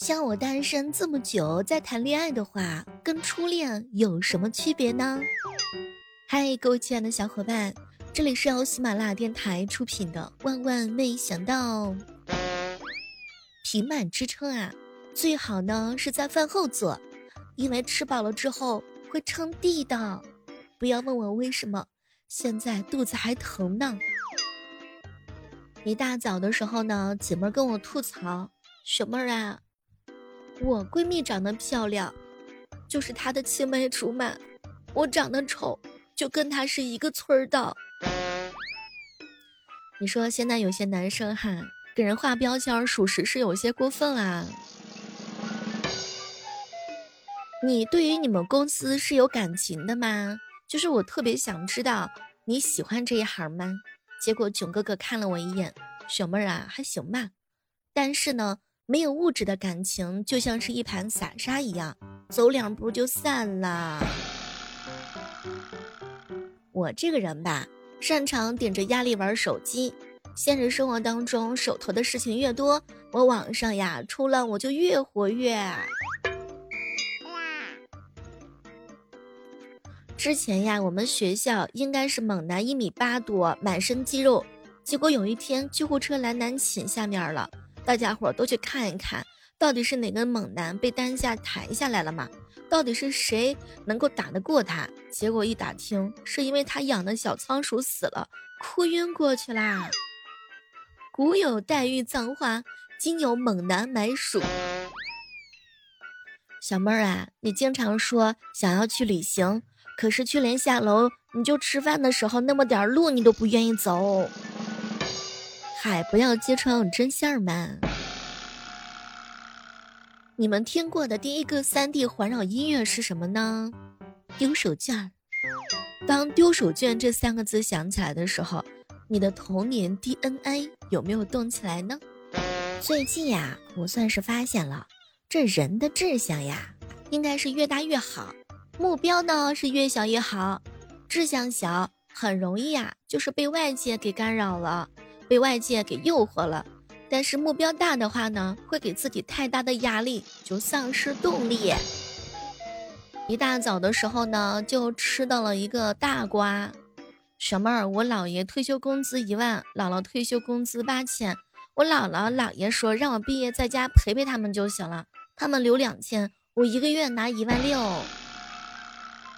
像我单身这么久，再谈恋爱的话，跟初恋有什么区别呢？嗨，各位亲爱的小伙伴，这里是由喜马拉雅电台出品的《万万没想到》。平板支撑啊，最好呢是在饭后做，因为吃饱了之后会撑地的。不要问我为什么，现在肚子还疼呢。一大早的时候呢，姐妹跟我吐槽：“雪妹儿啊。”我闺蜜长得漂亮，就是她的青梅竹马；我长得丑，就跟她是一个村儿的。你说现在有些男生哈，给人画标签，属实是有些过分啦。你对于你们公司是有感情的吗？就是我特别想知道你喜欢这一行吗？结果囧哥哥看了我一眼，小妹儿啊，还行吧，但是呢。没有物质的感情，就像是一盘散沙一样，走两步就散了。我这个人吧，擅长顶着压力玩手机。现实生活当中，手头的事情越多，我网上呀出浪我就越活跃。之前呀，我们学校应该是猛男一米八多，满身肌肉，结果有一天救护车来男寝下面了。大家伙都去看一看，到底是哪个猛男被担架抬下来了嘛？到底是谁能够打得过他？结果一打听，是因为他养的小仓鼠死了，哭晕过去啦。古有黛玉葬花，今有猛男买鼠。小妹儿啊，你经常说想要去旅行，可是去连下楼你就吃饭的时候那么点路你都不愿意走。嗨，不要揭穿我真相们！你们听过的第一个三 D 环绕音乐是什么呢？丢手绢。当丢手绢这三个字响起来的时候，你的童年 DNA 有没有动起来呢？最近呀，我算是发现了，这人的志向呀，应该是越大越好，目标呢是越小越好。志向小很容易呀，就是被外界给干扰了。被外界给诱惑了，但是目标大的话呢，会给自己太大的压力，就丧失动力。一大早的时候呢，就吃到了一个大瓜。小妹儿，我姥爷退休工资一万，姥姥退休工资八千。我姥姥姥爷说让我毕业在家陪陪他们就行了，他们留两千，我一个月拿一万六。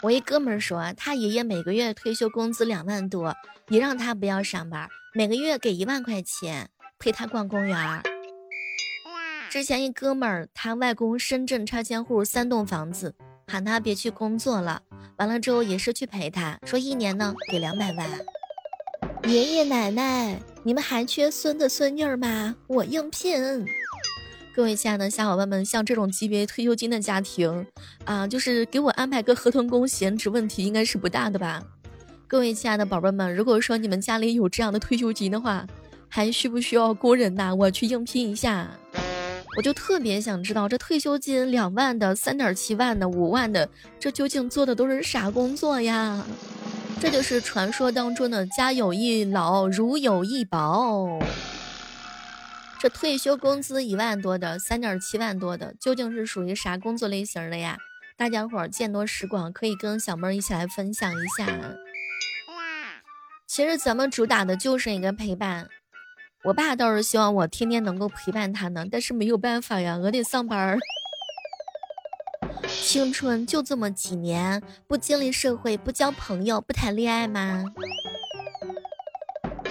我一哥们儿说，他爷爷每个月退休工资两万多，也让他不要上班。每个月给一万块钱陪他逛公园。之前一哥们儿，他外公深圳拆迁户三栋房子，喊他别去工作了。完了之后也是去陪他，说一年呢给两百万。爷爷奶奶，你们还缺孙子孙女吗？我应聘。各位亲爱的小伙伴们，像这种级别退休金的家庭啊，就是给我安排个合同工，闲职问题应该是不大的吧。各位亲爱的宝贝们，如果说你们家里有这样的退休金的话，还需不需要工人呐？我去应聘一下。我就特别想知道，这退休金两万的、三点七万的、五万的，这究竟做的都是啥工作呀？这就是传说当中的家有一老，如有一宝。这退休工资一万多的、三点七万多的，究竟是属于啥工作类型的呀？大家伙儿见多识广，可以跟小妹儿一起来分享一下。其实咱们主打的就是一个陪伴，我爸倒是希望我天天能够陪伴他呢，但是没有办法呀，我得上班。青春就这么几年，不经历社会，不交朋友，不谈恋爱吗？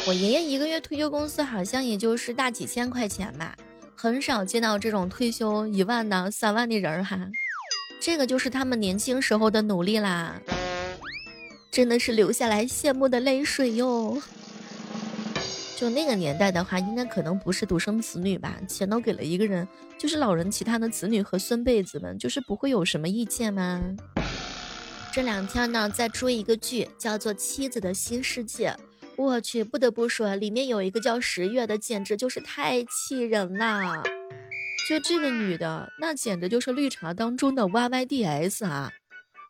我爷爷一个月退休工资好像也就是大几千块钱吧，很少见到这种退休一万的、三万的人哈。这个就是他们年轻时候的努力啦。真的是流下来羡慕的泪水哟。就那个年代的话，应该可能不是独生子女吧，钱都给了一个人，就是老人其他的子女和孙辈子们，就是不会有什么意见吗？这两天呢，在追一个剧，叫做《妻子的新世界》。我去，不得不说，里面有一个叫十月的，简直就是太气人了。就这个女的，那简直就是绿茶当中的 YYDS 啊！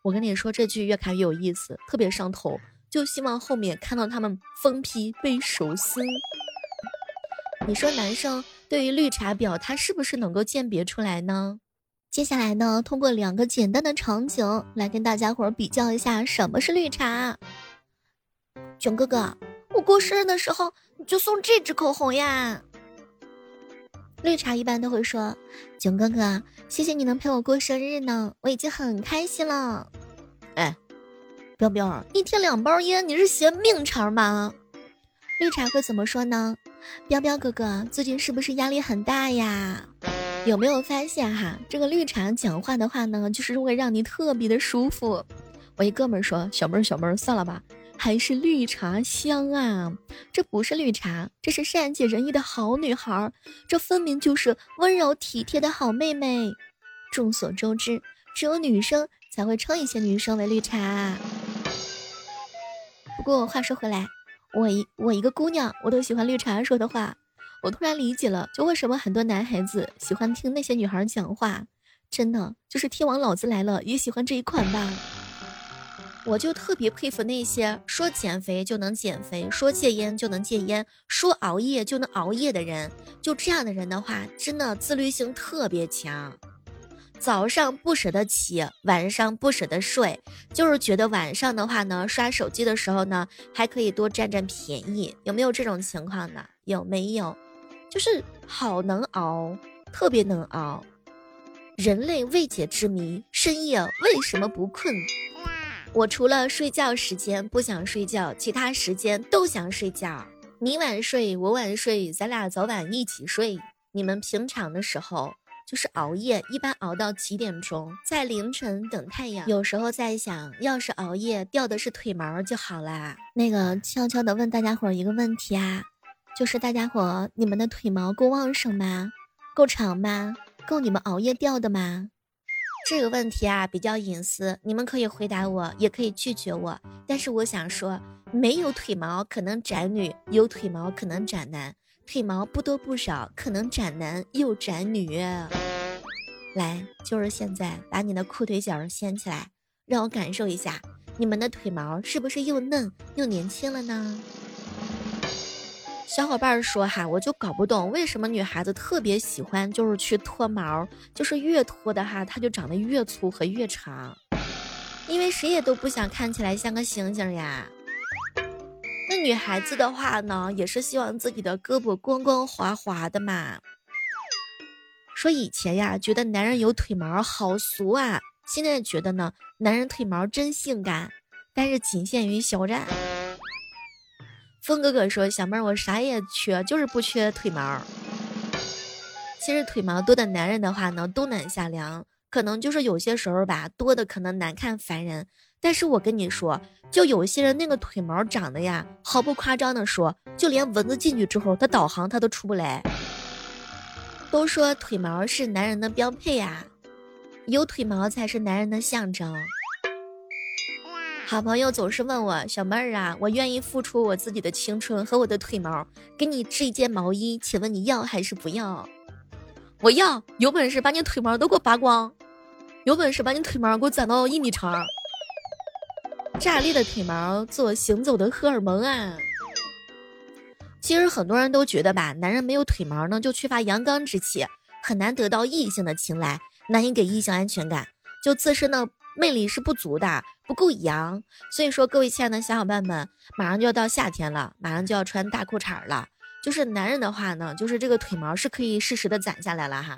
我跟你说，这剧越看越有意思，特别上头。就希望后面看到他们疯批被手撕。你说男生对于绿茶婊，他是不是能够鉴别出来呢？接下来呢，通过两个简单的场景来跟大家伙儿比较一下什么是绿茶。囧哥哥，我过生日的时候你就送这支口红呀。绿茶一般都会说：“囧哥哥，谢谢你能陪我过生日呢，我已经很开心了。”哎，彪彪，一天两包烟，你是嫌命长吗？绿茶会怎么说呢？彪彪哥哥，最近是不是压力很大呀？有没有发现哈，这个绿茶讲话的话呢，就是会让你特别的舒服。我一哥们说：“小妹儿，小妹儿，算了吧，还是绿茶香啊！这不是绿茶，这是善解人意的好女孩，这分明就是温柔体贴的好妹妹。众所周知，只有女生才会称一些女生为绿茶。不过话说回来，我一我一个姑娘，我都喜欢绿茶说的话。”我突然理解了，就为什么很多男孩子喜欢听那些女孩讲话，真的就是天王老子来了也喜欢这一款吧。我就特别佩服那些说减肥就能减肥，说戒烟就能戒烟，说熬夜就能熬夜的人。就这样的人的话，真的自律性特别强。早上不舍得起，晚上不舍得睡，就是觉得晚上的话呢，刷手机的时候呢，还可以多占占便宜。有没有这种情况呢？有没有？就是好能熬，特别能熬。人类未解之谜：深夜为什么不困？我除了睡觉时间不想睡觉，其他时间都想睡觉。你晚睡，我晚睡，咱俩早晚一起睡。你们平常的时候就是熬夜，一般熬到几点钟？在凌晨等太阳。有时候在想，要是熬夜掉的是腿毛就好啦。那个悄悄的问大家伙一个问题啊。就是大家伙，你们的腿毛够旺盛吗？够长吗？够你们熬夜掉的吗？这个问题啊比较隐私，你们可以回答我，也可以拒绝我。但是我想说，没有腿毛可能斩女，有腿毛可能斩男。腿毛不多不少，可能斩男又斩女。来，就是现在，把你的裤腿角掀起来，让我感受一下，你们的腿毛是不是又嫩又年轻了呢？小伙伴说哈，我就搞不懂为什么女孩子特别喜欢就是去脱毛，就是越脱的哈，它就长得越粗和越长，因为谁也都不想看起来像个猩猩呀。那女孩子的话呢，也是希望自己的胳膊光光滑滑的嘛。说以前呀，觉得男人有腿毛好俗啊，现在觉得呢，男人腿毛真性感，但是仅限于肖战。风哥哥说：“小妹儿，我啥也缺，就是不缺腿毛。其实腿毛多的男人的话呢，冬暖夏凉。可能就是有些时候吧，多的可能难看烦人。但是我跟你说，就有些人那个腿毛长得呀，毫不夸张的说，就连蚊子进去之后，它导航它都出不来。都说腿毛是男人的标配呀，有腿毛才是男人的象征。”好朋友总是问我小妹儿啊，我愿意付出我自己的青春和我的腿毛，给你织一件毛衣，请问你要还是不要？我要，有本事把你腿毛都给我拔光，有本事把你腿毛给我攒到一米长。炸裂的腿毛做行走的荷尔蒙啊！其实很多人都觉得吧，男人没有腿毛呢，就缺乏阳刚之气，很难得到异性的青睐，难以给异性安全感，就自身的。魅力是不足的，不够阳，所以说各位亲爱的小伙伴们，马上就要到夏天了，马上就要穿大裤衩了。就是男人的话呢，就是这个腿毛是可以适时的攒下来了哈。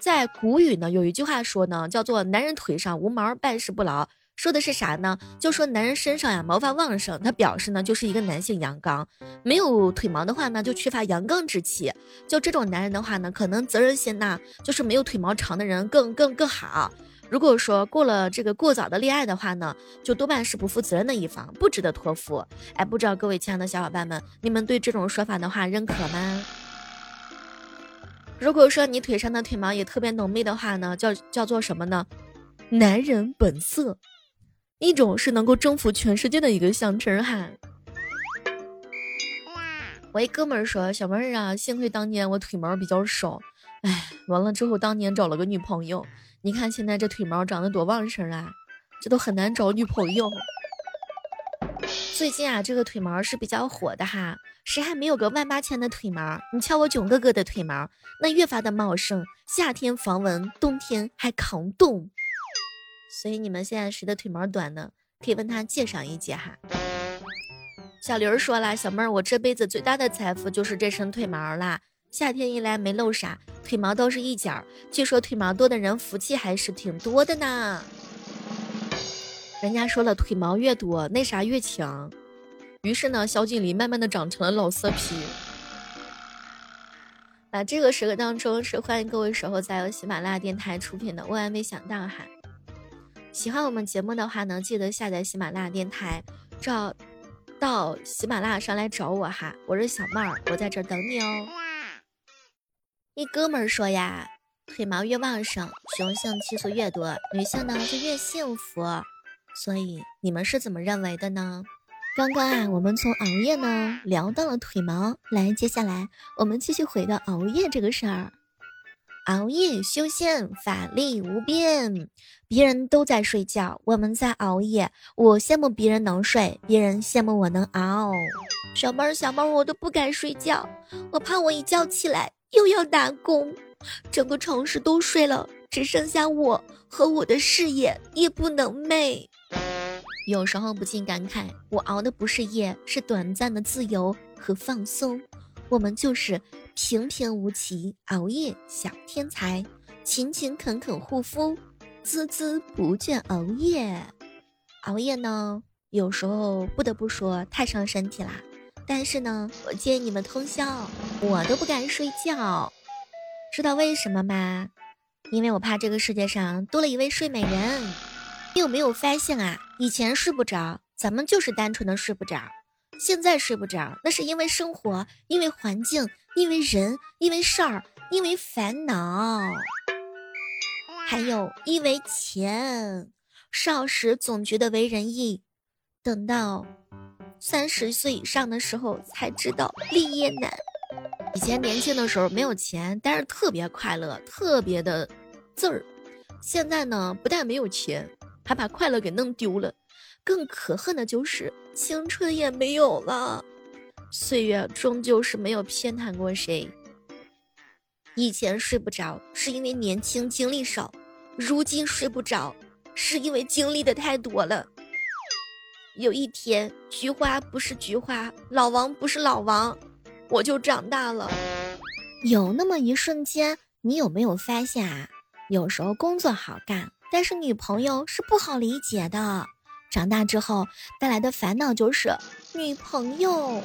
在古语呢，有一句话说呢，叫做“男人腿上无毛，办事不牢”。说的是啥呢？就说男人身上呀毛发旺盛，他表示呢就是一个男性阳刚；没有腿毛的话呢，就缺乏阳刚之气。就这种男人的话呢，可能责任心呐，就是没有腿毛长的人更更更好。如果说过了这个过早的恋爱的话呢，就多半是不负责任的一方，不值得托付。哎，不知道各位亲爱的小伙伴们，你们对这种说法的话认可吗？如果说你腿上的腿毛也特别浓密的话呢，叫叫做什么呢？男人本色，一种是能够征服全世界的一个象征哈。我一哥们儿说，小妹儿啊，幸亏当年我腿毛比较少，哎，完了之后当年找了个女朋友。你看现在这腿毛长得多旺盛啊，这都很难找女朋友。最近啊，这个腿毛是比较火的哈。谁还没有个万八千的腿毛？你瞧我囧哥哥的腿毛，那越发的茂盛，夏天防蚊，冬天还抗冻。所以你们现在谁的腿毛短呢？可以问他借上一截哈。小刘说了，小妹儿，我这辈子最大的财富就是这身腿毛啦。夏天一来没露啥，腿毛都是一角。据说腿毛多的人福气还是挺多的呢。人家说了，腿毛越多，那啥越强。于是呢，小锦鲤慢慢的长成了老色批。那这个时刻当中，是欢迎各位守候在由喜马拉雅电台出品的《万万没想到》哈。喜欢我们节目的话呢，记得下载喜马拉雅电台，找到喜马拉雅上来找我哈。我是小妹儿，我在这等你哦。一哥们儿说呀，腿毛越旺盛，雄性激素越多，女性呢就越幸福。所以你们是怎么认为的呢？刚刚啊，我们从熬夜呢聊到了腿毛，来，接下来我们继续回到熬夜这个事儿。熬夜修仙，法力无边。别人都在睡觉，我们在熬夜。我羡慕别人能睡，别人羡慕我能熬。小妹儿，小妹儿，我都不敢睡觉，我怕我一觉起来又要打工，整个城市都睡了，只剩下我和我的事业夜不能寐。有时候不禁感慨，我熬的不是夜，是短暂的自由和放松。我们就是平平无奇熬夜小天才，勤勤恳恳护肤，孜孜不倦熬夜。熬夜呢，有时候不得不说太伤身体啦。但是呢，我建议你们通宵，我都不敢睡觉。知道为什么吗？因为我怕这个世界上多了一位睡美人。你有没有发现啊？以前睡不着，咱们就是单纯的睡不着；现在睡不着，那是因为生活，因为环境，因为人，因为事儿，因为烦恼，还有因为钱。少时总觉得为人易，等到三十岁以上的时候才知道立业难。以前年轻的时候没有钱，但是特别快乐，特别的字儿。现在呢，不但没有钱。还把快乐给弄丢了，更可恨的就是青春也没有了。岁月终究是没有偏袒过谁。以前睡不着是因为年轻精力少，如今睡不着是因为经历的太多了。有一天，菊花不是菊花，老王不是老王，我就长大了。有那么一瞬间，你有没有发现啊？有时候工作好干。但是女朋友是不好理解的，长大之后带来的烦恼就是女朋友。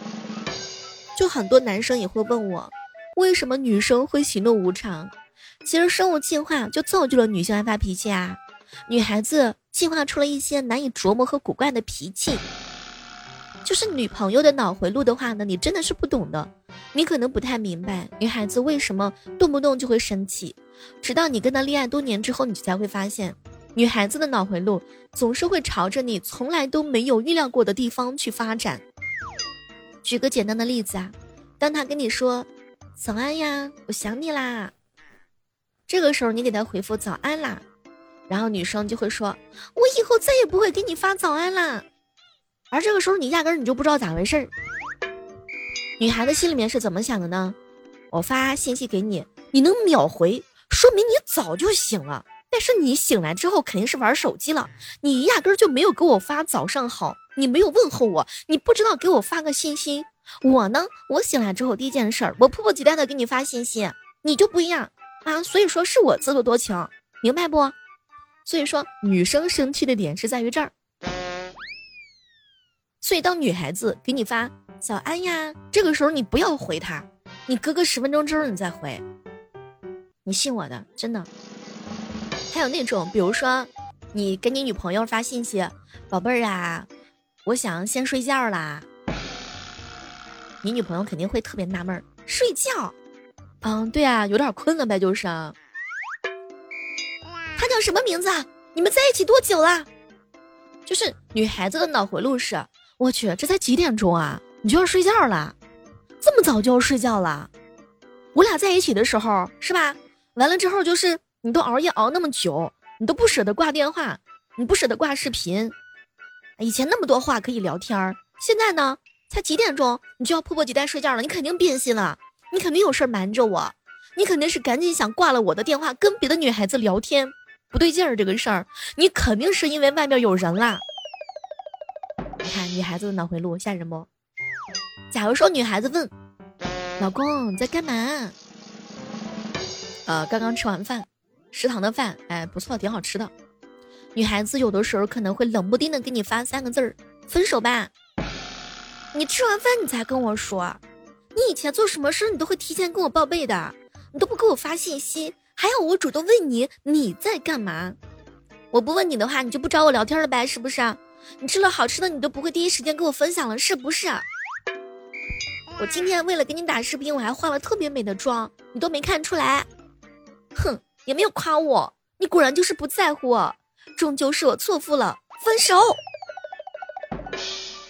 就很多男生也会问我，为什么女生会喜怒无常？其实生物进化就造就了女性爱发脾气啊，女孩子进化出了一些难以琢磨和古怪的脾气。就是女朋友的脑回路的话呢，你真的是不懂的，你可能不太明白女孩子为什么动不动就会生气。直到你跟她恋爱多年之后，你才会发现，女孩子的脑回路总是会朝着你从来都没有预料过的地方去发展。举个简单的例子啊，当他跟你说“早安呀，我想你啦”，这个时候你给他回复“早安啦”，然后女生就会说：“我以后再也不会给你发早安啦。”而这个时候你压根儿你就不知道咋回事儿。女孩子心里面是怎么想的呢？我发信息给你，你能秒回。说明你早就醒了，但是你醒来之后肯定是玩手机了，你压根儿就没有给我发早上好，你没有问候我，你不知道给我发个信息。我呢，我醒来之后第一件事儿，我迫不及待的给你发信息，你就不一样啊。所以说是我自作多情，明白不？所以说女生生气的点是在于这儿。所以当女孩子给你发早安呀，这个时候你不要回她，你隔个十分钟之后你再回。你信我的，真的。还有那种，比如说，你给你女朋友发信息，宝贝儿啊，我想先睡觉啦。你女朋友肯定会特别纳闷儿，睡觉？嗯，对啊，有点困了呗，就是。他叫什么名字？你们在一起多久了？就是女孩子的脑回路是，我去，这才几点钟啊，你就要睡觉了？这么早就要睡觉了？我俩在一起的时候，是吧？完了之后就是你都熬夜熬那么久，你都不舍得挂电话，你不舍得挂视频。以前那么多话可以聊天儿，现在呢，才几点钟，你就要迫不及待睡觉了？你肯定变心了，你肯定有事瞒着我，你肯定是赶紧想挂了我的电话，跟别的女孩子聊天，不对劲儿这个事儿，你肯定是因为外面有人啦。你看女孩子的脑回路吓人不？假如说女孩子问老公你在干嘛？呃，刚刚吃完饭，食堂的饭，哎，不错，挺好吃的。女孩子有的时候可能会冷不丁的给你发三个字儿：分手吧。你吃完饭你才跟我说，你以前做什么事你都会提前跟我报备的，你都不给我发信息，还要我主动问你你在干嘛？我不问你的话，你就不找我聊天了呗，是不是？你吃了好吃的，你都不会第一时间跟我分享了，是不是？我今天为了给你打视频，我还化了特别美的妆，你都没看出来。哼，也没有夸我，你果然就是不在乎我，终究是我错付了，分手。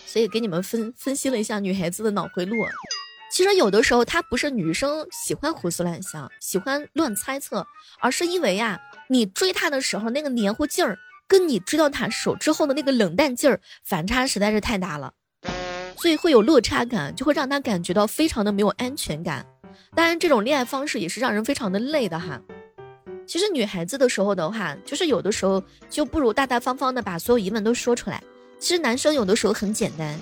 所以给你们分分析了一下女孩子的脑回路，其实有的时候她不是女生喜欢胡思乱想，喜欢乱猜测，而是因为呀，你追她的时候那个黏糊劲儿，跟你追到他手之后的那个冷淡劲儿，反差实在是太大了，所以会有落差感，就会让他感觉到非常的没有安全感。当然，这种恋爱方式也是让人非常的累的哈。其实女孩子的时候的话，就是有的时候就不如大大方方的把所有疑问都说出来。其实男生有的时候很简单，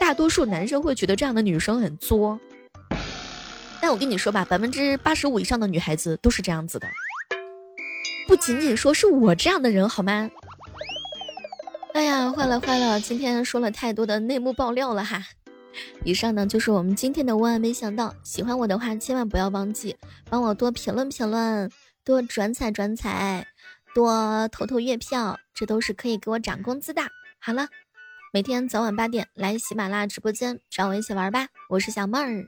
大多数男生会觉得这样的女生很作。但我跟你说吧，百分之八十五以上的女孩子都是这样子的，不仅仅说是我这样的人好吗？哎呀，坏了坏了，今天说了太多的内幕爆料了哈。以上呢就是我们今天的万万没想到。喜欢我的话，千万不要忘记帮我多评论评论，多转采转采，多投投月票，这都是可以给我涨工资的。好了，每天早晚八点来喜马拉雅直播间找我一起玩吧，我是小妹儿。